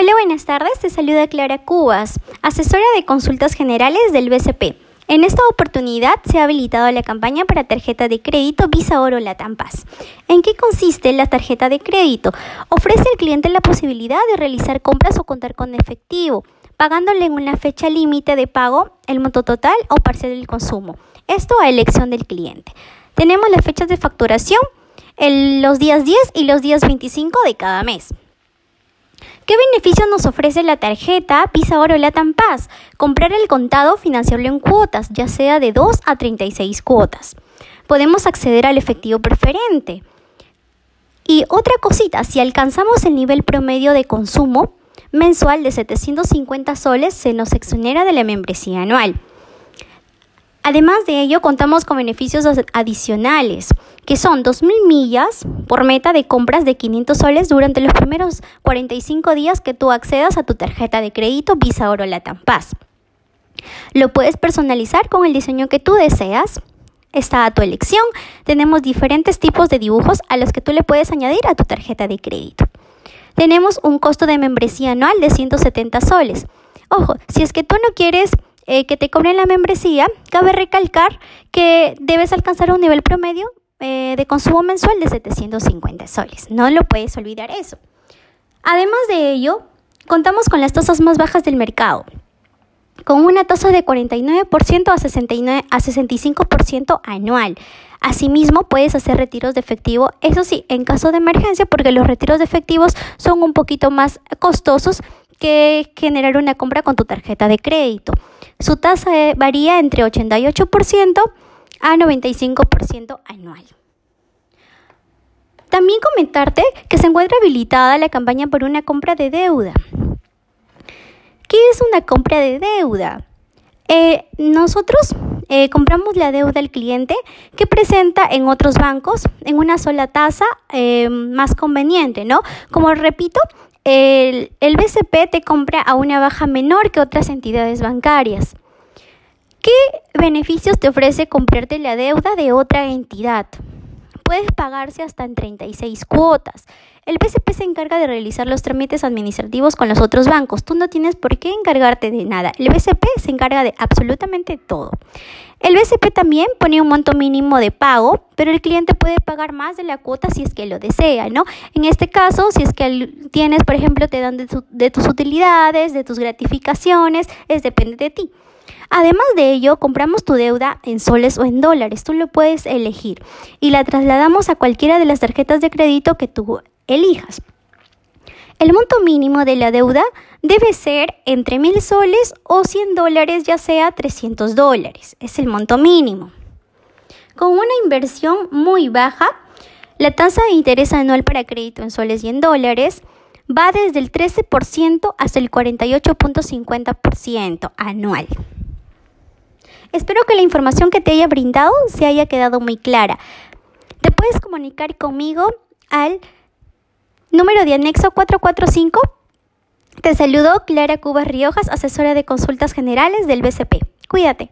Hola, buenas tardes. Te saluda Clara Cubas, asesora de consultas generales del BCP. En esta oportunidad se ha habilitado la campaña para tarjeta de crédito Visa Oro Latam Paz. ¿En qué consiste la tarjeta de crédito? Ofrece al cliente la posibilidad de realizar compras o contar con efectivo, pagándole en una fecha límite de pago el monto total o parcial del consumo. Esto a elección del cliente. Tenemos las fechas de facturación los días 10 y los días 25 de cada mes. ¿Qué beneficios nos ofrece la tarjeta Visa Oro Latam Paz? Comprar el contado, financiarlo en cuotas, ya sea de 2 a 36 cuotas. Podemos acceder al efectivo preferente. Y otra cosita, si alcanzamos el nivel promedio de consumo mensual de 750 soles, se nos exonera de la membresía anual. Además de ello, contamos con beneficios adicionales, que son 2.000 millas por meta de compras de 500 soles durante los primeros 45 días que tú accedas a tu tarjeta de crédito Visa Oro Latam Paz. Lo puedes personalizar con el diseño que tú deseas. Está a tu elección. Tenemos diferentes tipos de dibujos a los que tú le puedes añadir a tu tarjeta de crédito. Tenemos un costo de membresía anual de 170 soles. Ojo, si es que tú no quieres eh, que te cobren la membresía, cabe recalcar que debes alcanzar un nivel promedio eh, de consumo mensual de 750 soles. No lo puedes olvidar eso. Además de ello, contamos con las tasas más bajas del mercado, con una tasa de 49% a, 69, a 65% anual. Asimismo, puedes hacer retiros de efectivo, eso sí, en caso de emergencia, porque los retiros de efectivos son un poquito más costosos que generar una compra con tu tarjeta de crédito. Su tasa eh, varía entre 88% a 95% anual. También comentarte que se encuentra habilitada la campaña por una compra de deuda. ¿Qué es una compra de deuda? Eh, nosotros eh, compramos la deuda al cliente que presenta en otros bancos en una sola tasa más conveniente, ¿no? Como repito, el, BCP te compra a una baja menor que otras entidades bancarias. ¿Qué beneficios te ofrece comprarte la deuda de otra entidad? Puedes pagarse hasta en 36 cuotas. El BCP se encarga de realizar los trámites administrativos con los otros bancos. Tú no tienes por qué encargarte de nada. El BCP se encarga de absolutamente todo. El BCP también pone un monto mínimo de pago, pero el cliente puede pagar más de la cuota si es que lo desea, ¿no? En este caso, si es que tienes, por ejemplo, te dan de, de tus utilidades, de tus gratificaciones, es depende de ti. Además de ello, compramos tu deuda en soles o en dólares, tú lo puedes elegir y la trasladamos a cualquiera de las tarjetas de crédito que tú elijas. El monto mínimo de la deuda debe ser entre mil soles o 100 dólares, ya sea 300 dólares. Es el monto mínimo. Con una inversión muy baja, la tasa de interés anual para crédito en soles y en dólares va desde el 13% hasta el 48.50% anual. Espero que la información que te haya brindado se haya quedado muy clara. Te puedes comunicar conmigo al Número de anexo 445. Te saludo Clara Cubas Riojas, asesora de consultas generales del BCP. Cuídate.